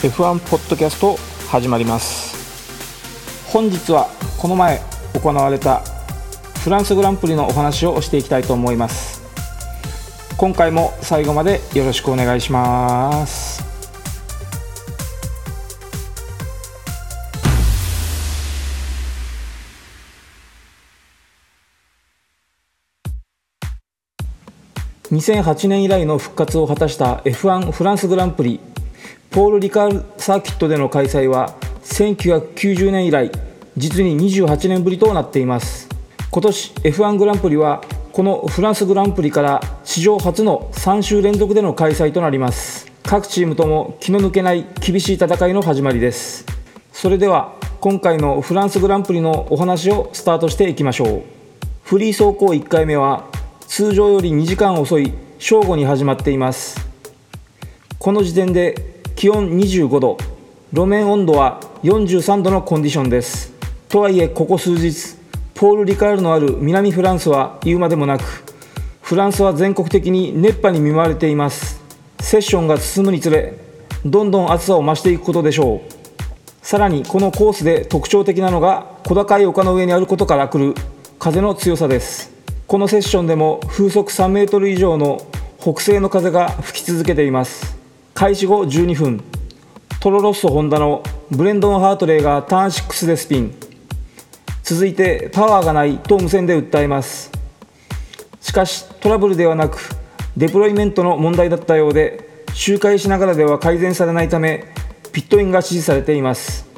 F1 ポッドキャスト始まります。本日はこの前行われたフランスグランプリのお話をしていきたいと思います。今回も最後までよろしくお願いします。2008年以来の復活を果たした F1 フランスグランプリ。ポール・リカールサーキットでの開催は1990年以来実に28年ぶりとなっています。今年 F1 グランプリはこのフランスグランプリから史上初の3週連続での開催となります。各チームとも気の抜けない厳しい戦いの始まりです。それでは今回のフランスグランプリのお話をスタートしていきましょう。フリー走行1回目は通常より2時間遅い正午に始まっています。この時点で気温25度。路面温度は43度のコンディションです。とはいえここ数日ポール・リカールのある南フランスは言うまでもなくフランスは全国的に熱波に見舞われています。セッションが進むにつれどんどん暑さを増していくことでしょう。さらにこのコースで特徴的なのが小高い丘の上にあることから来る風の強さです。このセッションでも風速3メートル以上の北西の風が吹き続けています。開始後12分トロロッソホンダのブレンドン・ハートレーがターン6でスピン。続いてパワーがないと無線で訴えます。しかしトラブルではなくデプロイメントの問題だったようで周回しながらでは改善されないためピットインが指示されています。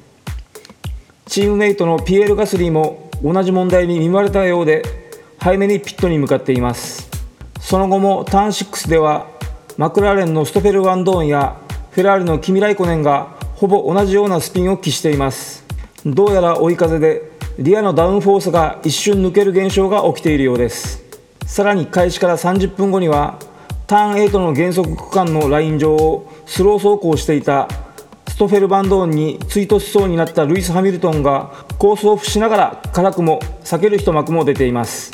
チームメイトのピエール・ガスリーも同じ問題に見舞われたようで早めにピットに向かっています。その後もターン6ではマクラーレンのストフェル・ワンドーンやフェラーリのキミ・ライコネンがほぼ同じようなスピンを期しています。どうやら追い風でリアのダウンフォースが一瞬抜ける現象が起きているようです。さらに開始から30分後にはターン8の減速区間のライン上をスロー走行していたストフェル・バンドーンに追突しそうになったルイス・ハミルトンがコースオフしながら辛くも避ける一幕も出ています。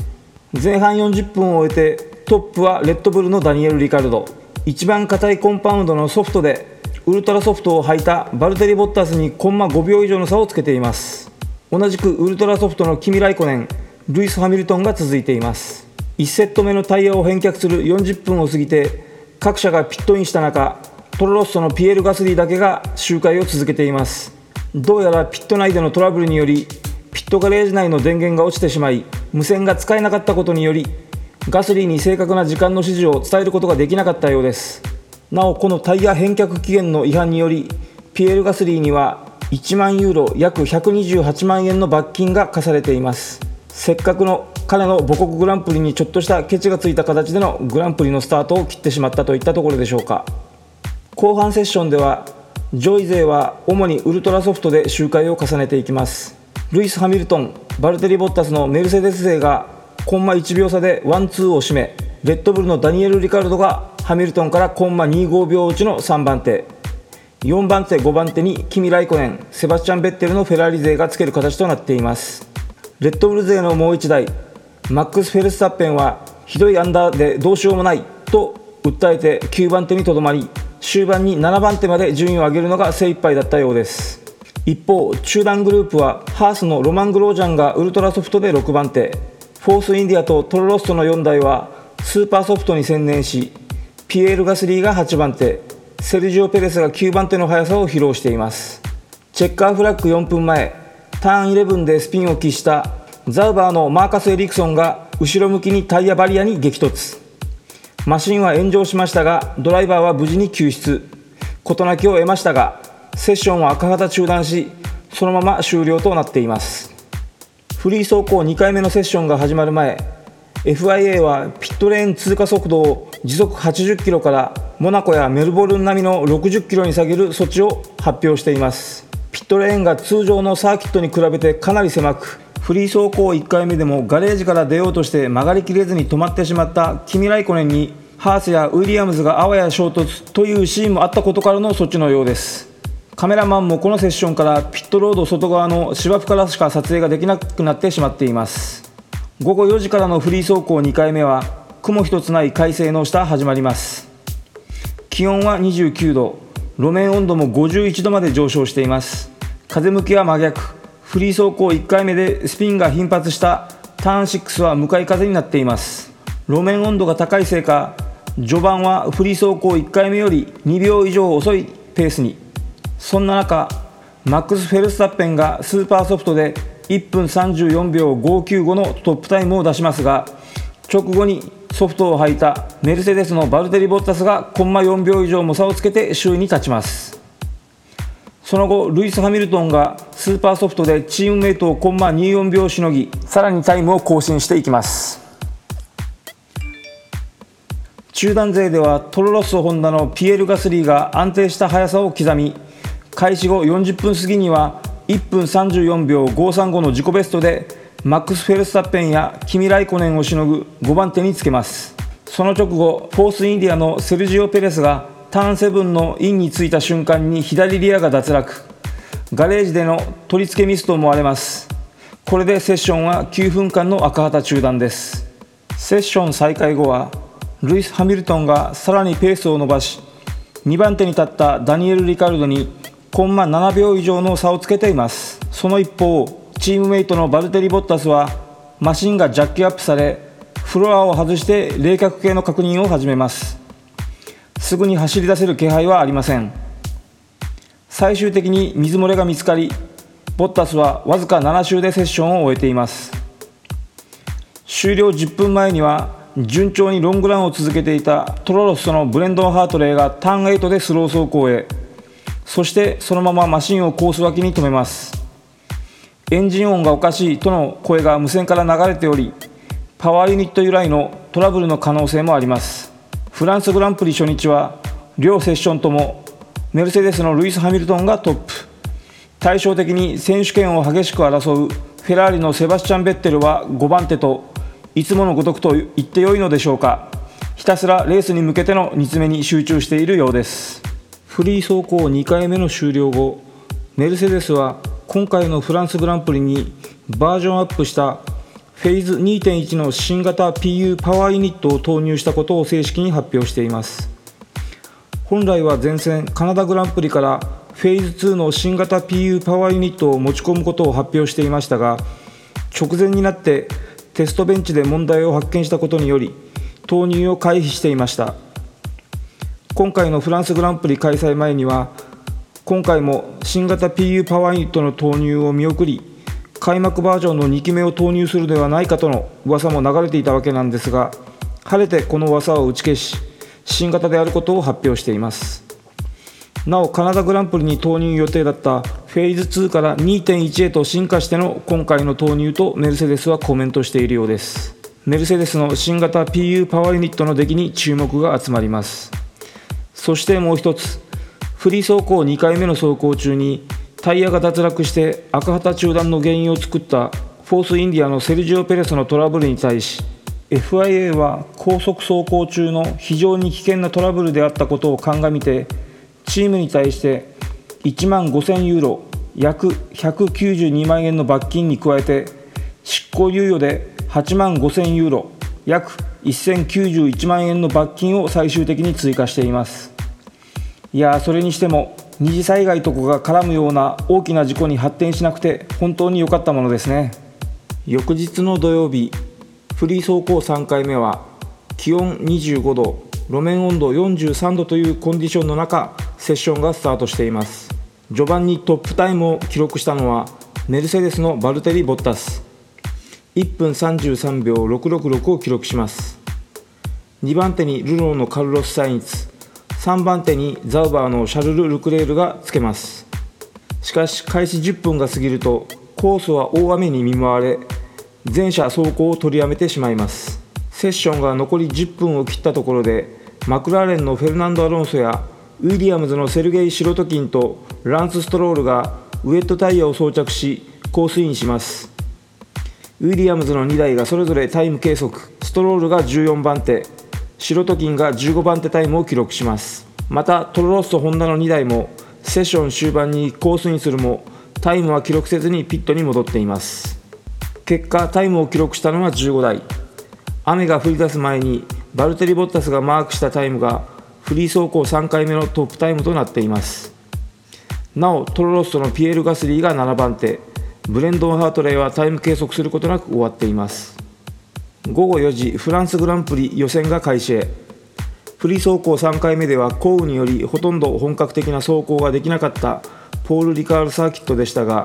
前半40分を終えてトップはレッドブルのダニエル・リカルド。一番硬いコンパウンドのソフトでウルトラソフトを履いたバルテリ・ボッタスにコンマ5秒以上の差をつけています。同じくウルトラソフトのキミ・ライコネンルイス・ハミルトンが続いています。1セット目のタイヤを返却する40分を過ぎて各社がピットインした中トロロッソのピエール・ガスリーだけが周回を続けています。どうやらピット内でのトラブルによりピットガレージ内の電源が落ちてしまい無線が使えなかったことによりガスリーに正確な時間の指示を伝えることができなかったようです。なおこのタイヤ返却期限の違反によりピエール・ガスリーには1万ユーロ約128万円の罰金が課されています。せっかくの彼の母国グランプリにちょっとしたケチがついた形でのグランプリのスタートを切ってしまったといったところでしょうか。後半セッションでは上位勢は主にウルトラソフトで周回を重ねていきます。ルイス・ハミルトンバルテリ・ボッタスのメルセデス勢がコンマ1秒差でワンツーを締めレッドブルのダニエル・リカルドがハミルトンからコンマ25秒落ちの3番手。4番手5番手にキミ・ライコネンセバスチャン・ベッテルのフェラーリ勢がつける形となっています。レッドブル勢のもう1台マックス・フェルスタッペンはひどいアンダーでどうしようもないと訴えて9番手にとどまり終盤に7番手まで順位を上げるのが精一杯だったようです。一方中団グループはハースのロマン・グロージャンがウルトラソフトで6番手。フォースインディアとトロロッソの4台はスーパーソフトに専念しピエール・ガスリーが8番手セルジオ・ペレスが9番手の速さを披露しています。チェッカーフラッグ4分前ターン11でスピンを喫したザウバーのマーカス・エリクソンが後ろ向きにタイヤバリアに激突。マシンは炎上しましたがドライバーは無事に救出。事なきを得ましたがセッションは赤旗中断しそのまま終了となっています。フリー走行2回目のセッションが始まる前 FIA はピットレーン通過速度を時速80キロからモナコやメルボルン並みの60キロに下げる措置を発表しています。ピットレーンが通常のサーキットに比べてかなり狭くフリー走行1回目でもガレージから出ようとして曲がりきれずに止まってしまったキミ・ライコネンにハースやウィリアムズがあわや衝突というシーンもあったことからの措置のようです。カメラマンもこのセッションからピットロード外側の芝生からしか撮影ができなくなってしまっています。午後4時からのフリー走行2回目は雲一つない快晴の下始まります。気温は29度路面温度も51度まで上昇しています。風向きは真逆フリー走行1回目でスピンが頻発したターン6は向かい風になっています。路面温度が高いせいか序盤はフリー走行1回目より2秒以上遅いペースに。そんな中マックス・フェルスタッペンがスーパーソフトで1分34秒595のトップタイムを出しますが直後にソフトを履いたメルセデスのバルテリ・ボッタスがコンマ4秒以上も差をつけて首位に立ちます。その後ルイス・ハミルトンがスーパーソフトでチームメイトをコンマ24秒しのぎさらにタイムを更新していきます。中団勢ではトロロッソホンダのピエール・ガスリーが安定した速さを刻み開始後40分過ぎには1分34秒535の自己ベストでマックス・フェルスタッペンやキミ・ライコネンをしのぐ5番手につけます。その直後フォースインディアのセルジオ・ペレスがターン7のインについた瞬間に左リアが脱落。ガレージでの取り付けミスと思われます。これでセッションは9分間の赤旗中断です。セッション再開後はルイス・ハミルトンがさらにペースを伸ばし2番手に立ったダニエル・リカルドにコンマ7秒以上の差をつけています。その一方チームメイトのバルテリ・ボッタスはマシンがジャッキアップされフロアを外して冷却系の確認を始めます。すぐに走り出せる気配はありません。最終的に水漏れが見つかりボッタスはわずか7周でセッションを終えています。終了10分前には順調にロングランを続けていたトロロスとのブレンドン・ハートレーがターン8でスロー走行へ。そしてそのままマシンをコース脇に止めます。エンジン音がおかしいとの声が無線から流れておりパワーユニット由来のトラブルの可能性もあります。フランスグランプリ初日は両セッションともメルセデスのルイス・ハミルトンがトップ。対照的に選手権を激しく争うフェラーリのセバスチャン・ベッテルは5番手といつものごとくと言ってよいのでしょうか。ひたすらレースに向けての煮詰めに集中しているようです。フリー走行2回目の終了後メルセデスは今回のフランスグランプリにバージョンアップしたフェイズ2.1の新型 PU パワーユニットを投入したことを正式に発表しています。本来は前線カナダグランプリからフェーズ2の新型 PU パワーユニットを持ち込むことを発表していましたが直前になってテストベンチで問題を発見したことにより投入を回避していました。今回のフランスグランプリ開催前には今回も新型 PU パワーユニットの投入を見送り開幕バージョンの2期目を投入するではないかとの噂も流れていたわけなんですが晴れてこの噂を打ち消し新型であることを発表しています。なおカナダグランプリに投入予定だったフェーズ2から2.1へと進化しての今回の投入とメルセデスはコメントしているようです。メルセデスの新型 PU パワーユニットの出来に注目が集まります。そしてもう一つフリー走行2回目の走行中にタイヤが脱落して赤旗中断の原因を作ったフォースインディアのセルジオ・ペレスのトラブルに対し FIA は高速走行中の非常に危険なトラブルであったことを鑑みてチームに対して1万5000ユーロ約192万円の罰金に加えて執行猶予で8万5000ユーロ約1091万円の罰金を最終的に追加しています。いやそれにしても二次災害とかが絡むような大きな事故に発展しなくて本当に良かったものですね。翌日の土曜日フリー走行3回目は気温25度路面温度43度というコンディションの中セッションがスタートしています。序盤にトップタイムを記録したのはメルセデスのバルテリ・ボッタス。1分33秒666を記録します。2番手にルノーのカルロス・サインツ。3番手にザウバーのシャルル・ルクレールがつけます。しかし開始10分が過ぎるとコースは大雨に見舞われ全車走行を取りやめてしまいます。セッションが残り10分を切ったところでマクラーレンのフェルナンド・アロンソやウィリアムズのセルゲイ・シロトキンとランス・ストロールがウエットタイヤを装着しコースインします。ウィリアムズの2台がそれぞれタイム計測。ストロールが14番手。シロトキンが15番手タイムを記録します。またトロロッソホンダの2台もセッション終盤にコースインするもタイムは記録せずにピットに戻っています。結果タイムを記録したのは15台。雨が降り出す前にバルテリ・ボッタスがマークしたタイムがフリー走行3回目のトップタイムとなっています。なおトロロッソのピエール・ガスリーが7番手。ブレンドン・ハートレイはタイム計測することなく終わっています。午後4時フランスグランプリ予選が開始へ。フリー走行3回目では降雨によりほとんど本格的な走行ができなかったポール・リカールサーキットでしたが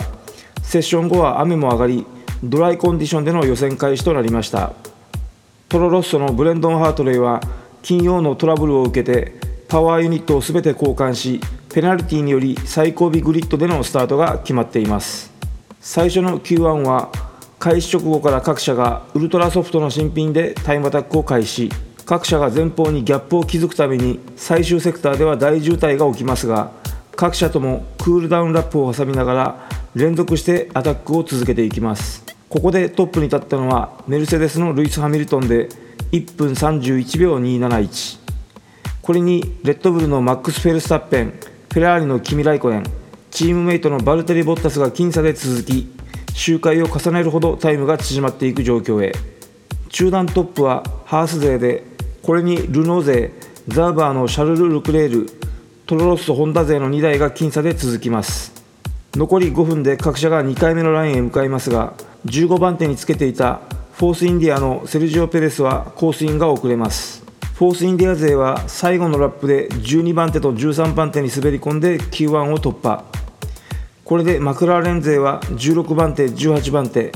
セッション後は雨も上がりドライコンディションでの予選開始となりました。トロロッソのブレンドン・ハートレイは金曜のトラブルを受けてパワーユニットを全て交換しペナルティにより最後尾グリッドでのスタートが決まっています。最初の Q1 は開始直後から各社がウルトラソフトの新品でタイムアタックを開始。各社が前方にギャップを築くために最終セクターでは大渋滞が起きますが各車ともクールダウンラップを挟みながら連続してアタックを続けていきます。ここでトップに立ったのはメルセデスのルイス・ハミルトンで1分31秒271これにレッドブルのマックス・フェルスタッペンフェラーリのキミ・ライコネンチームメイトのバルテリ・ボッタスが僅差で続き周回を重ねるほどタイムが縮まっていく状況へ。中団トップはハース勢でこれにルノー勢ザウバーのシャルル・ルクレールトロロッソ・ホンダ勢の2台が僅差で続きます。残り5分で各車が2回目のランへ向かいますが15番手につけていたフォースインディアのセルジオ・ペレスはコースインが遅れます。フォースインディア勢は最後のラップで12番手と13番手に滑り込んで Q1 を突破。これでマクラーレン勢は16番手18番手。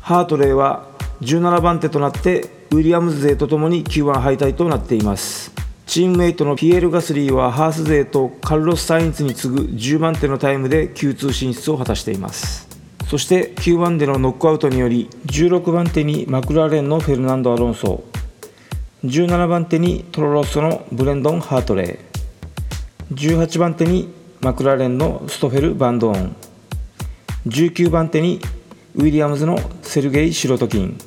ハートレイは17番手となってウィリアムズ勢とともに Q1 敗退となっています。チームメイトのピエール・ガスリーはハース勢とカルロス・サインツに次ぐ10番手のタイムで Q2 進出を果たしています。そして Q1 でのノックアウトにより16番手にマクラーレンのフェルナンド・アロンソ。17番手にトロロッソのブレンドン・ハートレー18番手にマクラーレンのストフェル・バンドーン。19番手にウィリアムズのセルゲイ・シロトキン。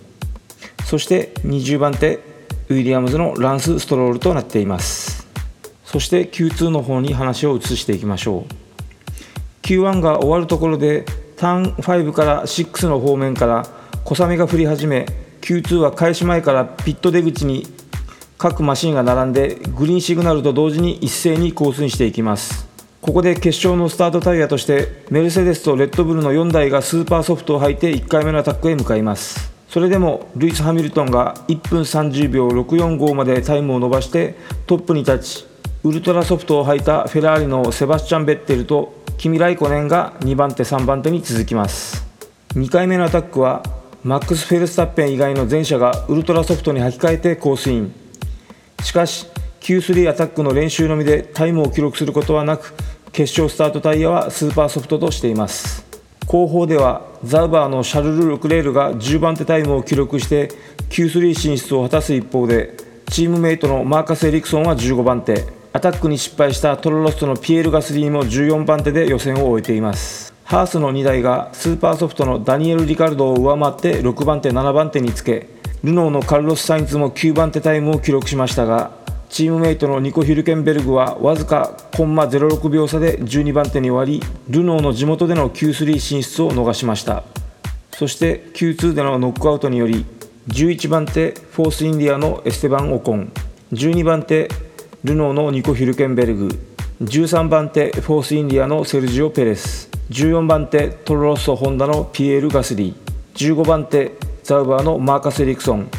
そして20番手ウィリアムズのランス・ストロールとなっています。そして Q2 の方に話を移していきましょう。Q1 が終わるところでターン5から6の方面から小雨が降り始め Q2 は開始前からピット出口に各マシンが並んでグリーンシグナルと同時に一斉にコースにしていきます。ここで決勝のスタートタイヤとしてメルセデスとレッドブルの4台がスーパーソフトを履いて1回目のアタックへ向かいます。それでもルイス・ハミルトンが1分30秒645までタイムを伸ばしてトップに立ちウルトラソフトを履いたフェラーリのセバスチャン・ベッテルとキミ・ライコネンが2番手3番手に続きます。2回目のアタックはマックス・フェルスタッペン以外の全車がウルトラソフトに履き替えてコースインしかし Q3 アタックの練習のみでタイムを記録することはなく決勝スタートタイヤはスーパーソフトとしています。後方ではザウバーのシャルル・ルクレールが10番手タイムを記録して Q3 進出を果たす一方でチームメイトのマーカス・エリクソンは15番手。アタックに失敗したトロロッソのピエール・ガスリーも14番手で予選を終えています。ハースの2台がスーパーソフトのダニエル・リカルドを上回って6番手7番手につけルノーのカルロス・サインツも9番手タイムを記録しましたがチームメイトのニコ・ヒュルケンベルグはわずかコンマ06秒差で12番手に終わりルノーの地元での Q3 進出を逃しました。そして Q2 でのノックアウトにより11番手フォースインディアのエステバン・オコン。12番手ルノーのニコ・ヒュルケンベルグ。13番手フォースインディアのセルジオ・ペレス。14番手トロロッソ・ホンダのピエール・ガスリー。15番手ザウバーのマーカス・エリクソン。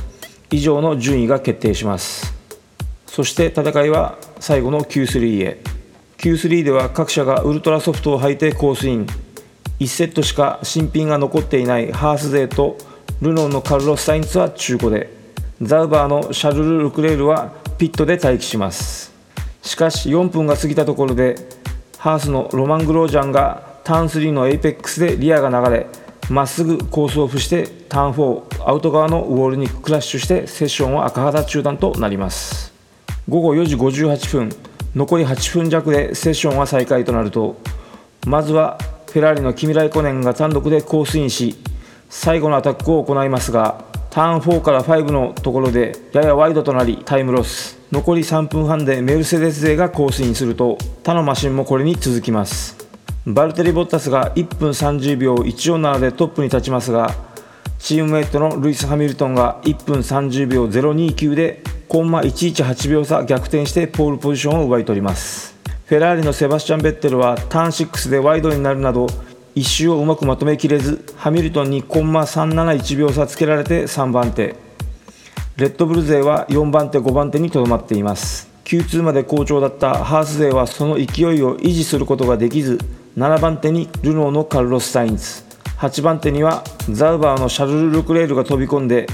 以上の順位が決定します。そして戦いは最後の Q3 へ。Q3 では各車がウルトラソフトを履いてコースイン。1セットしか新品が残っていないハース勢とルノーのカルロス・サインツは中古で。ザウバーのシャルル・ルクレールはピットで待機します。しかし4分が過ぎたところでハースのロマン・グロージャンがターン3のエイペックスでリアが流れまっすぐコースオフしてターン4アウト側のウォールにクラッシュしてセッションは赤旗中断となります。午後4時58分残り8分弱でセッションは再開となるとまずはフェラーリのキミライコネンが単独でコースインし最後のアタックを行いますがターン4から5のところでややワイドとなりタイムロス。残り3分半でメルセデス勢がコースインすると他のマシンもこれに続きます。バルテリ・ボッタスが1分30秒147でトップに立ちますがチームメイトのルイス・ハミルトンが1分30秒029でコンマ118秒差逆転してポールポジションを奪い取ります。フェラーリのセバスチャン・ベッテルはターン6でワイドになるなど1周をうまくまとめきれずハミルトンにコンマ371秒差つけられて3番手。レッドブル勢は4番手5番手にとどまっています。Q2 まで好調だったハース勢はその勢いを維持することができず7番手にルノーのカルロス・サインズ。8番手にはザウバーのシャルル・ルクレールが飛び込んで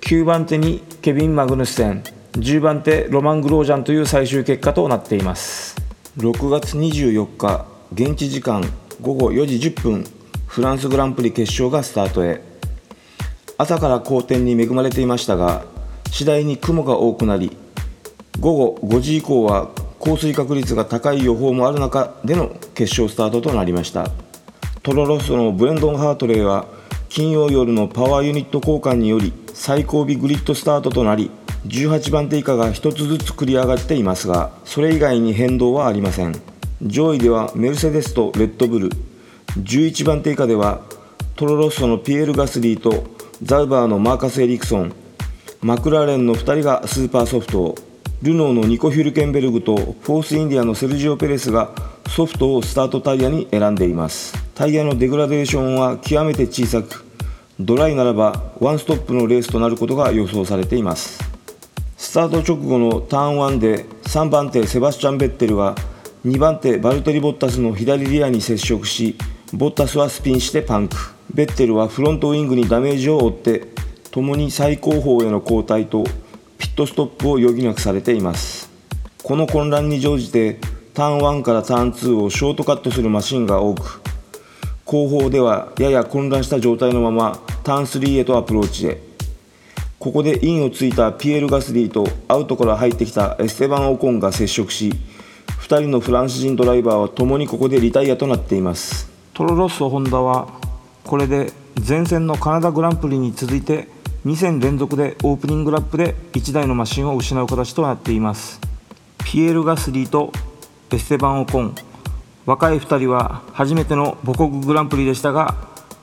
9番手にケビン・マグヌスセン。10番手ロマン・グロージャンという最終結果となっています。6月24日現地時間午後4時10分フランスグランプリ決勝がスタートへ。朝から好天に恵まれていましたが次第に雲が多くなり午後5時以降は降水確率が高い予報もある中での決勝スタートとなりました。トロロッソのブレンドン・ハートレーは金曜夜のパワーユニット交換により最後尾グリッドスタートとなり18番手以下が1つずつ繰り上がっていますがそれ以外に変動はありません。上位ではメルセデスとレッドブル。11番手以下ではトロロッソのピエール・ガスリーとザウバーのマーカス・エリクソン。マクラーレンの2人がスーパーソフトルノーのニコ・ヒュルケンベルグとフォースインディアのセルジオ・ペレスがソフトをスタートタイヤに選んでいます。タイヤのデグラデーションは極めて小さくドライならばワンストップのレースとなることが予想されています。スタート直後のターン1で3番手セバスチャン・ベッテルは2番手バルテリ・ボッタスの左リアに接触しボッタスはスピンしてパンク。ベッテルはフロントウイングにダメージを負って共に最後方への後退とピットストップを余儀なくされています。この混乱に乗じてターン1からターン2をショートカットするマシンが多く後方ではやや混乱した状態のままターン3へとアプローチへ。ここでインをついたピエール・ガスリーとアウトから入ってきたエステバン・オコンが接触し2人のフランス人ドライバーは共にここでリタイアとなっています。トロロッソ・ホンダはこれで前線のカナダグランプリに続いて2戦連続でオープニングラップで1台のマシンを失う形となっています。ピエール・ガスリーとエステバン・オコン。若い2人は初めての母国グランプリでしたが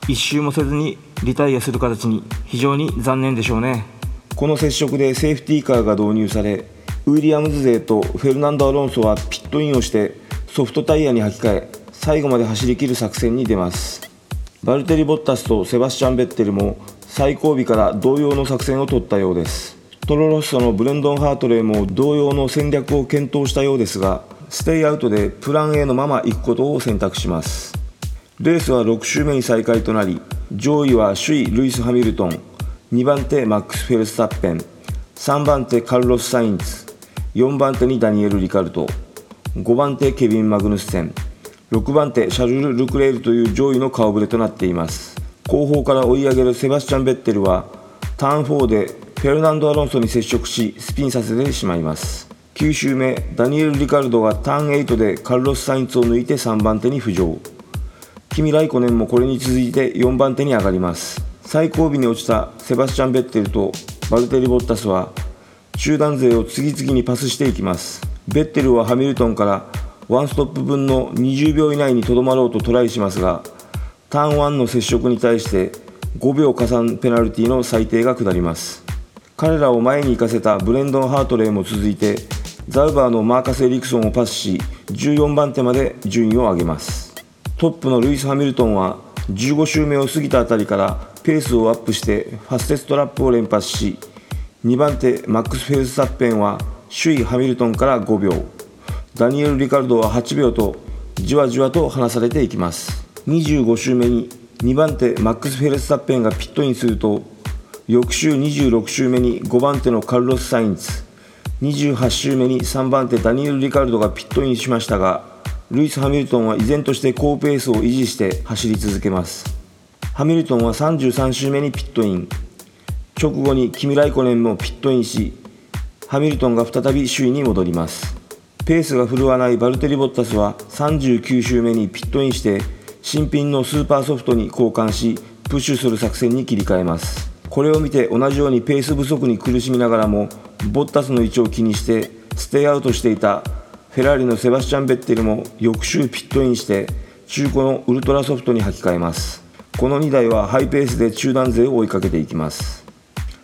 1周もせずにリタイアする形に非常に残念でしょうね。この接触でセーフティーカーが導入されウィリアムズ勢とフェルナンド・アロンソはピットインをしてソフトタイヤに履き替え最後まで走り切る作戦に出ます。バルテリ・ボッタスとセバスチャン・ベッテルも最後尾から同様の作戦を取ったようです。トロロッソのブレンドン・ハートレーも同様の戦略を検討したようですがステイアウトでプラン A のまま行くことを選択します。レースは6周目に再開となり上位は首位ルイス・ハミルトン2番手マックス・フェルスタッペン3番手カルロス・サインズ4番手にダニエル・リカルト5番手ケビン・マグヌスセン6番手シャルル・ルクレールという上位の顔ぶれとなっています。後方から追い上げるセバスチャン・ベッテルはターン4でフェルナンド・アロンソに接触しスピンさせてしまいます。9周目ダニエル・リカルドがターン8でカルロス・サインツを抜いて3番手に浮上。キミ・ライコネンもこれに続いて4番手に上がります。最後尾に落ちたセバスチャン・ベッテルとバルテリ・ボッタスは集団勢を次々にパスしていきます。ベッテルはハミルトンからワンストップ分の20秒以内にとどまろうとトライしますがターン1の接触に対して5秒加算ペナルティの裁定が下ります。彼らを前に行かせたブレンドン・ハートレーも続いてザウバーのマーカス・エリクソンをパスし14番手まで順位を上げます。トップのルイス・ハミルトンは15周目を過ぎたあたりからペースをアップしてファステストラップを連発し2番手マックス・フェルスタッペンは首位ハミルトンから5秒。ダニエル・リカルドは8秒とじわじわと離されていきます。25周目に2番手マックス・フェルスタッペンがピットインすると翌週26周目に5番手のカルロス・サインズ。28周目に3番手ダニエル・リカルドがピットインしましたがルイス・ハミルトンは依然として高ペースを維持して走り続けます。ハミルトンは33周目にピットイン。直後にキミ・ライコネンもピットインしハミルトンが再び首位に戻ります。ペースが振るわないバルテリ・ボッタスは39周目にピットインして新品のスーパーソフトに交換しプッシュする作戦に切り替えます。これを見て同じようにペース不足に苦しみながらもボッタスの位置を気にしてステイアウトしていたフェラーリのセバスチャン・ベッテルも翌週ピットインして中古のウルトラソフトに履き替えます。この2台はハイペースで中団勢を追いかけていきます。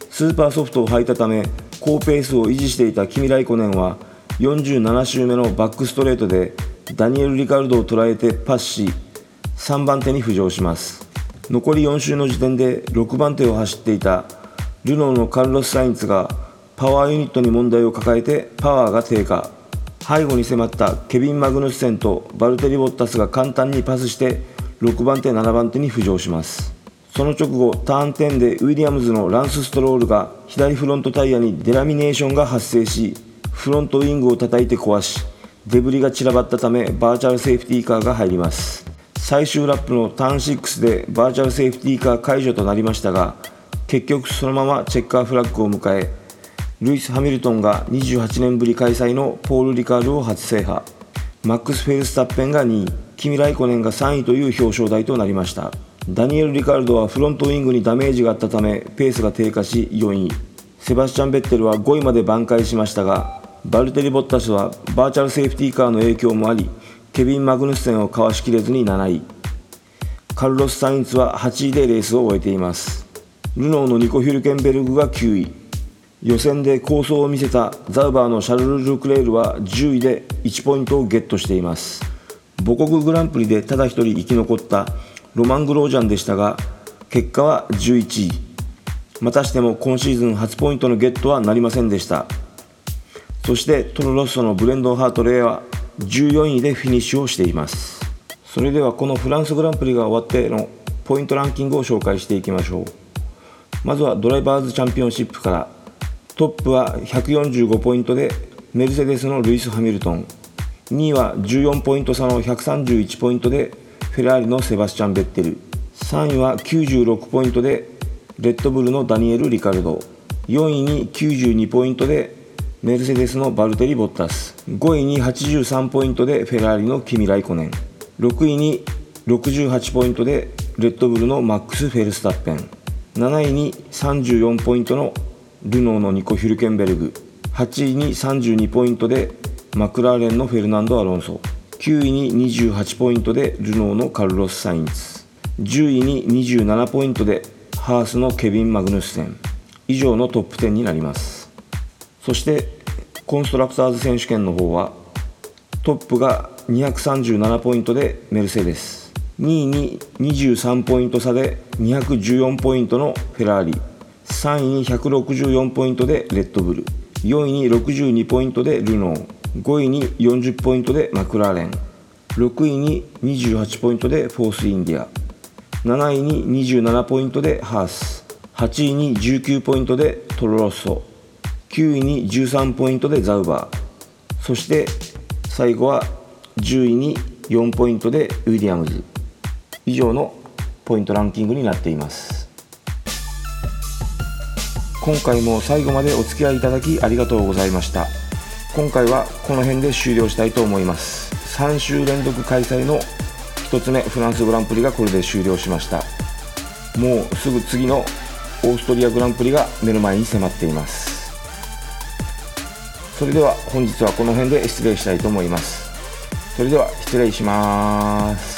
スーパーソフトを履いたため高ペースを維持していたキミ・ライコネンは47周目のバックストレートでダニエル・リカルドを捉えてパスし3番手に浮上します。残り4周の時点で6番手を走っていたルノーのカルロス・サインツがパワーユニットに問題を抱えてパワーが低下。背後に迫ったケビン・マグヌッセンとバルテリ・ボッタスが簡単にパスして6番手7番手に浮上します。その直後ターン10でウィリアムズのランス・ストロールが左フロントタイヤにデラミネーションが発生しフロントウィングを叩いて壊しデブリが散らばったためバーチャルセーフティーカーが入ります。最終ラップのターン6でバーチャルセーフティーカー解除となりましたが結局そのままチェッカーフラッグを迎えルイス・ハミルトンが28年ぶり開催のポール・リカールを初制覇。マックス・フェルスタッペンが2位。キミ・ライコネンが3位という表彰台となりました。ダニエル・リカルドはフロントウイングにダメージがあったためペースが低下し4位。セバスチャン・ベッテルは5位まで挽回しましたがバルテリ・ボッタスはバーチャルセーフティーカーの影響もありケビン・マグヌッセンをかわしきれずに7位。カルロス・サインツは8位でレースを終えています。ルノーのニコ・ヒュルケンベルグが9位。予選で構想を見せたザウバーのシャルル・ルクレールは10位で1ポイントをゲットしています。母国グランプリでただ1人生き残ったロマン・グロージャンでしたが結果は11位。またしても今シーズン初ポイントのゲットはなりませんでした。そしてトロロッソのブレンドン・ハートレイは14位でフィニッシュをしています。それではこのフランスグランプリが終わってのポイントランキングを紹介していきましょう。まずはドライバーズチャンピオンシップから。トップは145ポイントでメルセデスのルイス・ハミルトン。2位は14ポイント差の131ポイントでフェラーリのセバスチャン・ベッテル。3位は96ポイントでレッドブルのダニエル・リカルド。4位に92ポイントでメルセデスのバルテリ・ボッタス。5位に83ポイントでフェラーリのキミ・ライコネン。6位に68ポイントでレッドブルのマックス・フェルスタッペン。7位に34ポイントのルノーのニコ・ヒュルケンベルグ。8位に32ポイントでマクラーレンのフェルナンド・アロンソ。9位に28ポイントでルノーのカルロス・サインツ。10位に27ポイントでハースのケビン・マグヌスセン。以上のトップ10になります。そしてコンストラクターズ選手権の方はトップが237ポイントでメルセデス。2位に23ポイント差で214ポイントのフェラーリ。3位に164ポイントでレッドブル。4位に62ポイントでルノー。5位に40ポイントでマクラーレン。6位に28ポイントでフォースインディア。7位に27ポイントでハース。8位に19ポイントでトロロッソ。9位に13ポイントでザウバー。そして最後は10位に4ポイントでウィリアムズ。以上のポイントランキングになっています。今回も最後までお付き合いいただきありがとうございました。今回はこの辺で終了したいと思います。3週連続開催の1つ目フランスグランプリがこれで終了しました。もうすぐ次のオーストリアグランプリが目の前に迫っています。それでは本日はこの辺で失礼したいと思います。それでは失礼します。